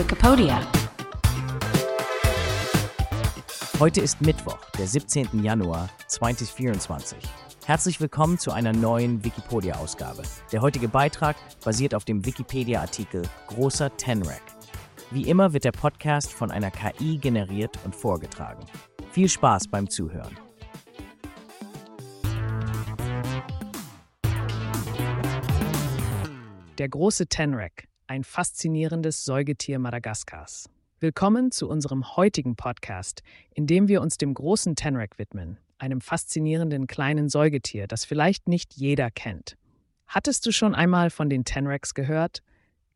Wikipedia. Heute ist Mittwoch, der 17. Januar 2024. Herzlich willkommen zu einer neuen Wikipedia-Ausgabe. Der heutige Beitrag basiert auf dem Wikipedia-Artikel Großer Tenrec. Wie immer wird der Podcast von einer KI generiert und vorgetragen. Viel Spaß beim Zuhören. Der große Tenrec, ein faszinierendes Säugetier Madagaskars. Willkommen zu unserem heutigen Podcast, in dem wir uns dem großen Tenrec widmen, einem faszinierenden kleinen Säugetier, das vielleicht nicht jeder kennt. Hattest du schon einmal von den Tenrecs gehört?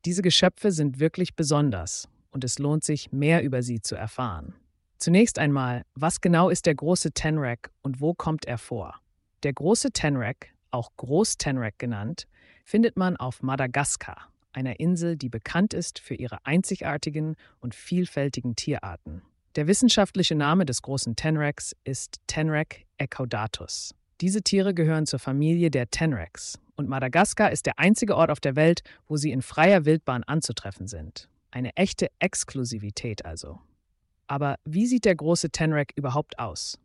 Diese Geschöpfe sind wirklich besonders und es lohnt sich, mehr über sie zu erfahren. Zunächst einmal, was genau ist der große Tenrec und wo kommt er vor? Der große Tenrec, auch Groß-Tenrec genannt, findet man auf Madagaskar, einer Insel, die bekannt ist für ihre einzigartigen und vielfältigen Tierarten. Der wissenschaftliche Name des großen Tenrecs ist Tenrec ecaudatus. Diese Tiere gehören zur Familie der Tenrecs und Madagaskar ist der einzige Ort auf der Welt, wo sie in freier Wildbahn anzutreffen sind. Eine echte Exklusivität also. Aber wie sieht der große Tenrec überhaupt aus?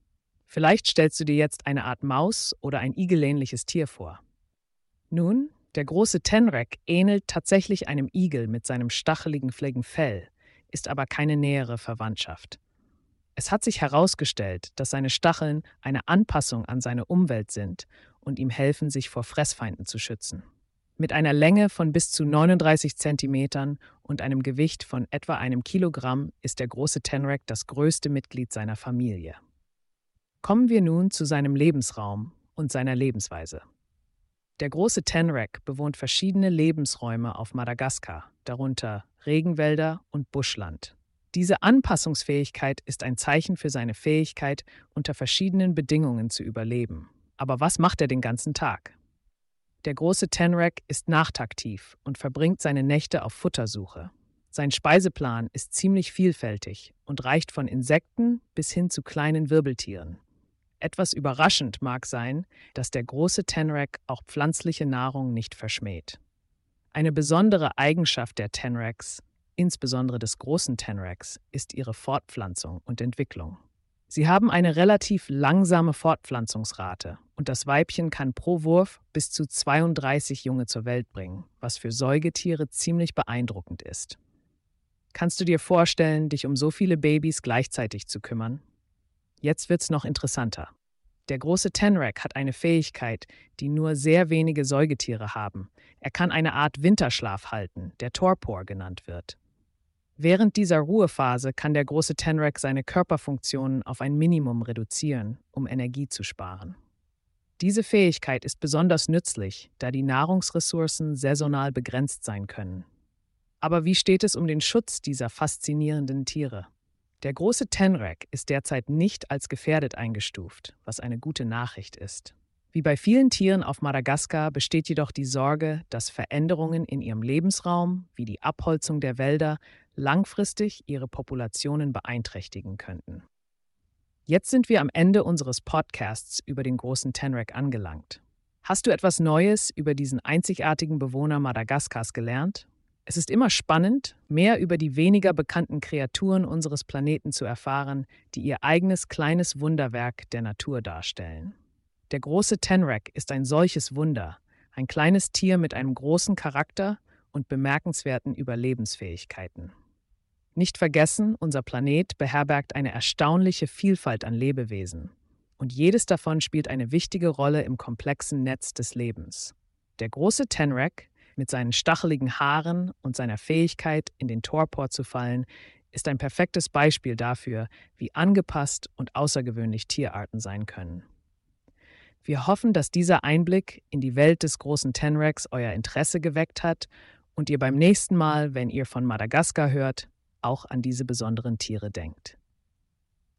Vielleicht stellst du dir jetzt eine Art Maus oder ein igelähnliches Tier vor. Nun, der große Tenrec ähnelt tatsächlich einem Igel mit seinem stacheligen Fell, ist aber keine nähere Verwandtschaft. Es hat sich herausgestellt, dass seine Stacheln eine Anpassung an seine Umwelt sind und ihm helfen, sich vor Fressfeinden zu schützen. Mit einer Länge von bis zu 39 Zentimetern und einem Gewicht von etwa einem Kilogramm ist der große Tenrec das größte Mitglied seiner Familie. Kommen wir nun zu seinem Lebensraum und seiner Lebensweise. Der große Tenrec bewohnt verschiedene Lebensräume auf Madagaskar, darunter Regenwälder und Buschland. Diese Anpassungsfähigkeit ist ein Zeichen für seine Fähigkeit, unter verschiedenen Bedingungen zu überleben. Aber was macht er den ganzen Tag? Der große Tenrec ist nachtaktiv und verbringt seine Nächte auf Futtersuche. Sein Speiseplan ist ziemlich vielfältig und reicht von Insekten bis hin zu kleinen Wirbeltieren. Etwas überraschend mag sein, dass der große Tenrec auch pflanzliche Nahrung nicht verschmäht. Eine besondere Eigenschaft der Tenrecs, insbesondere des großen Tenrecs, ist ihre Fortpflanzung und Entwicklung. Sie haben eine relativ langsame Fortpflanzungsrate und das Weibchen kann pro Wurf bis zu 32 Junge zur Welt bringen, was für Säugetiere ziemlich beeindruckend ist. Kannst du dir vorstellen, dich um so viele Babys gleichzeitig zu kümmern? Jetzt wird's noch interessanter. Der große Tenrec hat eine Fähigkeit, die nur sehr wenige Säugetiere haben. Er kann eine Art Winterschlaf halten, der Torpor genannt wird. Während dieser Ruhephase kann der große Tenrec seine Körperfunktionen auf ein Minimum reduzieren, um Energie zu sparen. Diese Fähigkeit ist besonders nützlich, da die Nahrungsressourcen saisonal begrenzt sein können. Aber wie steht es um den Schutz dieser faszinierenden Tiere? Der große Tenrec ist derzeit nicht als gefährdet eingestuft, was eine gute Nachricht ist. Wie bei vielen Tieren auf Madagaskar besteht jedoch die Sorge, dass Veränderungen in ihrem Lebensraum, wie die Abholzung der Wälder, langfristig ihre Populationen beeinträchtigen könnten. Jetzt sind wir am Ende unseres Podcasts über den großen Tenrec angelangt. Hast du etwas Neues über diesen einzigartigen Bewohner Madagaskars gelernt? Es ist immer spannend, mehr über die weniger bekannten Kreaturen unseres Planeten zu erfahren, die ihr eigenes kleines Wunderwerk der Natur darstellen. Der große Tenrec ist ein solches Wunder, ein kleines Tier mit einem großen Charakter und bemerkenswerten Überlebensfähigkeiten. Nicht vergessen, unser Planet beherbergt eine erstaunliche Vielfalt an Lebewesen, und jedes davon spielt eine wichtige Rolle im komplexen Netz des Lebens. Der große Tenrec mit seinen stacheligen Haaren und seiner Fähigkeit, in den Torpor zu fallen, ist ein perfektes Beispiel dafür, wie angepasst und außergewöhnlich Tierarten sein können. Wir hoffen, dass dieser Einblick in die Welt des großen Tenrecs euer Interesse geweckt hat und ihr beim nächsten Mal, wenn ihr von Madagaskar hört, auch an diese besonderen Tiere denkt.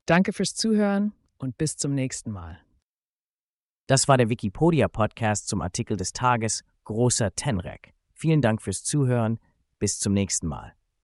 Danke fürs Zuhören und bis zum nächsten Mal. Das war der Wikipedia-Podcast zum Artikel des Tages Großer Tenrec. Vielen Dank fürs Zuhören. Bis zum nächsten Mal.